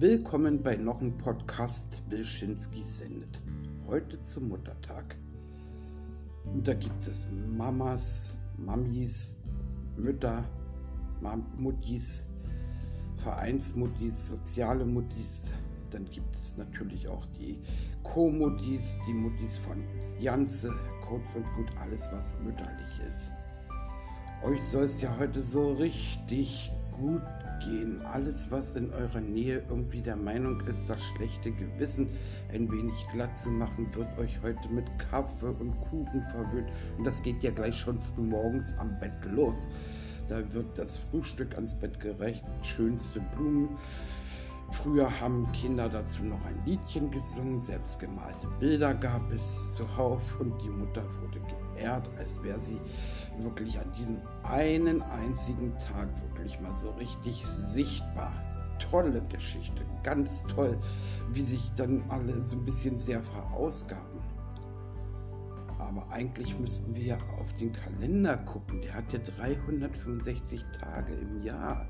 Willkommen bei noch einem Podcast Wilschinski sendet. Heute zum Muttertag. Und da gibt es Mamas, Mamis, Mütter, Muttis, Vereinsmuttis, soziale Muttis. Dann gibt es natürlich auch die Co-Muttis, die Muttis von Janze, kurz und gut alles, was mütterlich ist. Euch soll es ja heute so richtig gut gehen. Alles, was in eurer Nähe irgendwie der Meinung ist, das schlechte Gewissen ein wenig glatt zu machen, wird euch heute mit Kaffee und Kuchen verwöhnt. Und das geht ja gleich schon früh morgens am Bett los. Da wird das Frühstück ans Bett gerecht, schönste Blumen. Früher haben Kinder dazu noch ein Liedchen gesungen, selbstgemalte Bilder gab es zuhauf und die Mutter wurde geehrt, als wäre sie wirklich an diesem einen einzigen Tag wirklich mal so richtig sichtbar. Tolle Geschichte, ganz toll, wie sich dann alle so ein bisschen sehr verausgaben. Aber eigentlich müssten wir ja auf den Kalender gucken. Der hat ja 365 Tage im Jahr.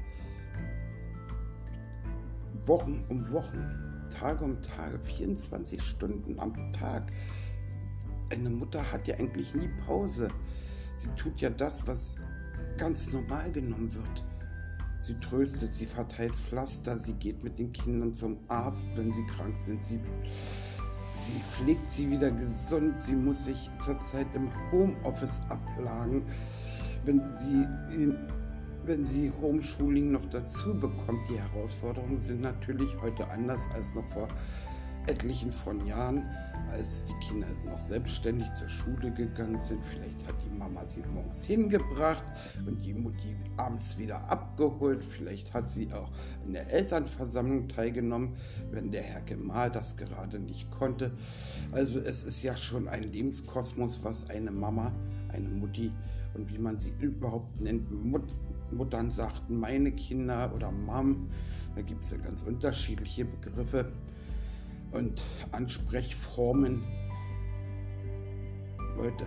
Wochen um Wochen, Tage um Tage, 24 Stunden am Tag. Eine Mutter hat ja eigentlich nie Pause. Sie tut ja das, was ganz normal genommen wird. Sie tröstet, sie verteilt Pflaster, sie geht mit den Kindern zum Arzt, wenn sie krank sind. Sie, sie pflegt sie wieder gesund. Sie muss sich zurzeit im Homeoffice ablagen. Wenn sie, wenn sie Homeschooling noch dazu bekommt, die Herausforderungen sind natürlich heute anders als noch vor etlichen von Jahren, als die Kinder noch selbstständig zur Schule gegangen sind. Vielleicht hat die Mama sie morgens hingebracht und die Mutti abends wieder abgeholt. Vielleicht hat sie auch in der Elternversammlung teilgenommen, wenn der Herr Gemahl das gerade nicht konnte. Also es ist ja schon ein Lebenskosmos, was eine Mama, eine Mutti und wie man sie überhaupt nennt, Mut Muttern sagten, meine Kinder oder Mom. Da gibt es ja ganz unterschiedliche Begriffe und Ansprechformen. Leute,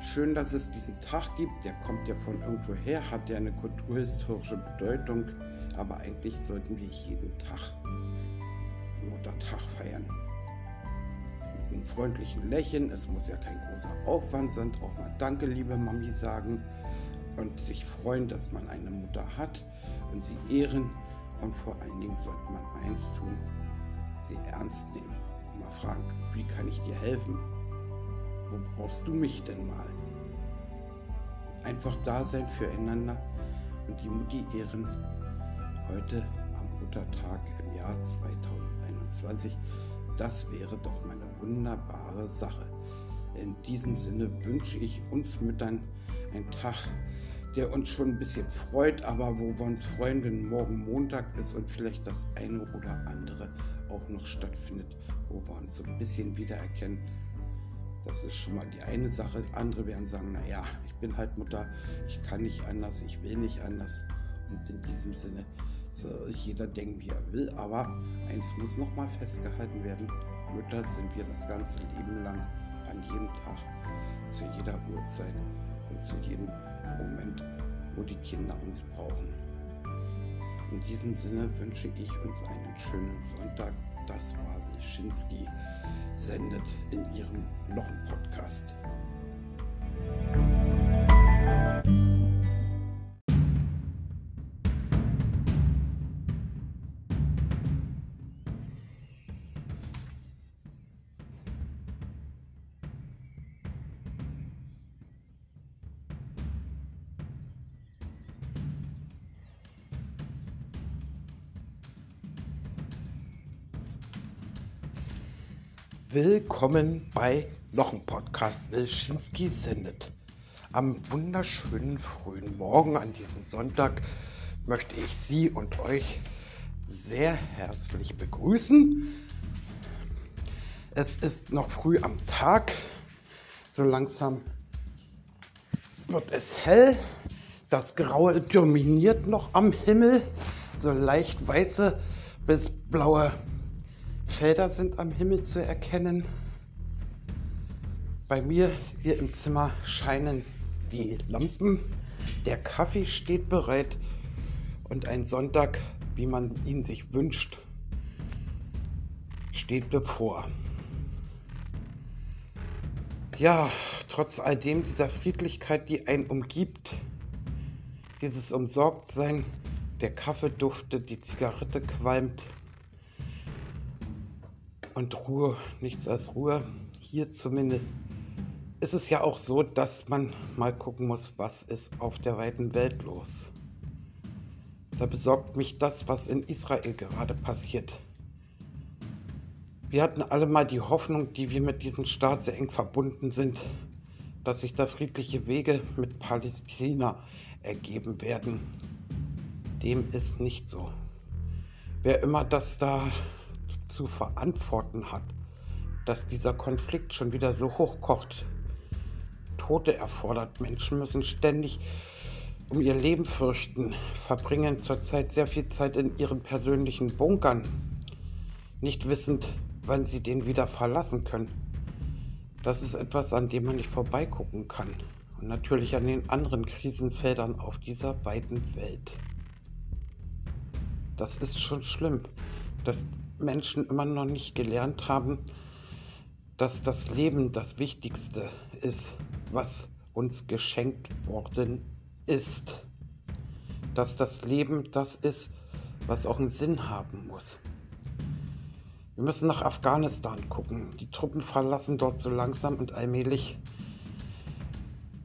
schön, dass es diesen Tag gibt. Der kommt ja von irgendwo her, hat ja eine kulturhistorische Bedeutung. Aber eigentlich sollten wir jeden Tag Muttertag feiern. Mit einem freundlichen Lächeln. Es muss ja kein großer Aufwand sein. Auch mal Danke, liebe Mami sagen. Und sich freuen, dass man eine Mutter hat und sie ehren. Und vor allen Dingen sollte man eins tun, sie ernst nehmen und mal fragen, wie kann ich dir helfen? Wo brauchst du mich denn mal? Einfach da sein füreinander und die Mutti ehren heute am Muttertag im Jahr 2021. Das wäre doch mal eine wunderbare Sache. In diesem Sinne wünsche ich uns Müttern einen Tag, der uns schon ein bisschen freut, aber wo wir uns freuen, wenn morgen Montag ist und vielleicht das eine oder andere auch noch stattfindet, wo wir uns so ein bisschen wiedererkennen. Das ist schon mal die eine Sache. Andere werden sagen, naja, ich bin halt Mutter, ich kann nicht anders, ich will nicht anders. Und in diesem Sinne soll jeder denken, wie er will. Aber eins muss noch mal festgehalten werden. Mütter sind wir das ganze Leben lang, an jedem Tag, zu jeder Uhrzeit und zu jedem Moment, wo die Kinder uns brauchen. In diesem Sinne wünsche ich uns einen schönen Sonntag. Das war Wilschinski sendet in ihrem noch Willkommen bei noch einem Podcast Wilschinski sendet. Am wunderschönen frühen Morgen an diesem Sonntag möchte ich Sie und euch sehr herzlich begrüßen. Es ist noch früh am Tag. So langsam wird es hell. Das Graue dominiert noch am Himmel. So leicht weiße bis blaue Felder sind am Himmel zu erkennen. Bei mir hier im Zimmer scheinen die Lampen. Der Kaffee steht bereit. Und ein Sonntag wie man ihn sich wünscht, steht bevor. Ja, trotz all dem dieser Friedlichkeit, die einen umgibt, dieses Umsorgtsein, der Kaffee duftet, die Zigarette qualmt und Ruhe, nichts als Ruhe, hier zumindest ist es ja auch so, dass man mal gucken muss, was ist auf der weiten Welt los. Da besorgt mich das, was in Israel gerade passiert. Wir hatten alle mal die Hoffnung, die wir mit diesem Staat sehr eng verbunden sind, dass sich da friedliche Wege mit Palästina ergeben werden. Dem ist nicht so. Wer immer das da zu verantworten hat, dass dieser Konflikt schon wieder so hochkocht, Tote erfordert. Menschen müssen ständig um ihr Leben fürchten, verbringen zurzeit sehr viel Zeit in ihren persönlichen Bunkern, nicht wissend, wann sie den wieder verlassen können. Das ist etwas, an dem man nicht vorbeigucken kann. Und natürlich an den anderen Krisenfeldern auf dieser weiten Welt. Das ist schon schlimm, dass Menschen immer noch nicht gelernt haben, dass das Leben das Wichtigste ist was uns geschenkt worden ist. Dass das Leben das ist, was auch einen Sinn haben muss. Wir müssen nach Afghanistan gucken. Die Truppen verlassen dort so langsam und allmählich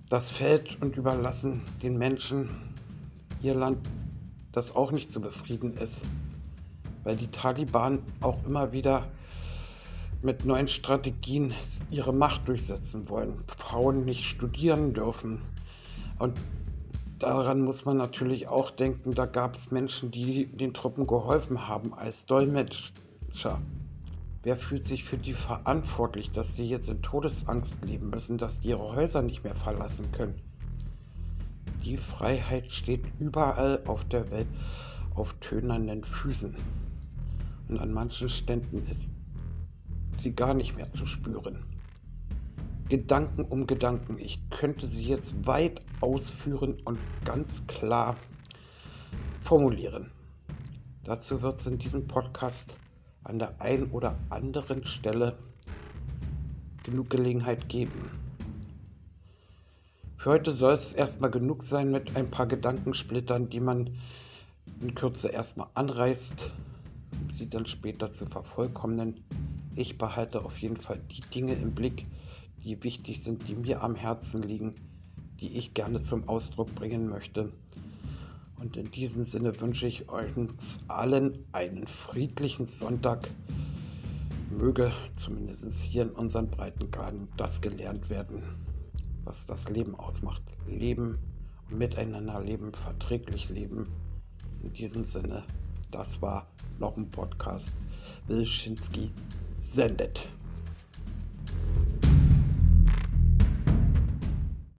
das Feld und überlassen den Menschen ihr Land, das auch nicht zu befrieden ist, weil die Taliban auch immer wieder mit neuen Strategien ihre Macht durchsetzen wollen. Frauen nicht studieren dürfen. Und daran muss man natürlich auch denken, da gab es Menschen, die den Truppen geholfen haben als Dolmetscher. Wer fühlt sich für die verantwortlich, dass die jetzt in Todesangst leben müssen, dass die ihre Häuser nicht mehr verlassen können? Die Freiheit steht überall auf der Welt auf tönernen Füßen. Und an manchen Ständen ist sie gar nicht mehr zu spüren. Gedanken um Gedanken. Ich könnte sie jetzt weit ausführen und ganz klar formulieren. Dazu wird es in diesem Podcast an der einen oder anderen Stelle genug Gelegenheit geben. Für heute soll es erstmal genug sein mit ein paar Gedankensplittern, die man in Kürze erstmal anreißt, sie dann später zu vervollkommnen. Ich behalte auf jeden Fall die Dinge im Blick, die wichtig sind, die mir am Herzen liegen, die ich gerne zum Ausdruck bringen möchte. Und in diesem Sinne wünsche ich euch allen einen friedlichen Sonntag. Möge zumindest hier in unseren Breitengraden das gelernt werden, was das Leben ausmacht. Leben miteinander leben, verträglich leben. In diesem Sinne, das war noch ein Podcast. Wilschinski sendet.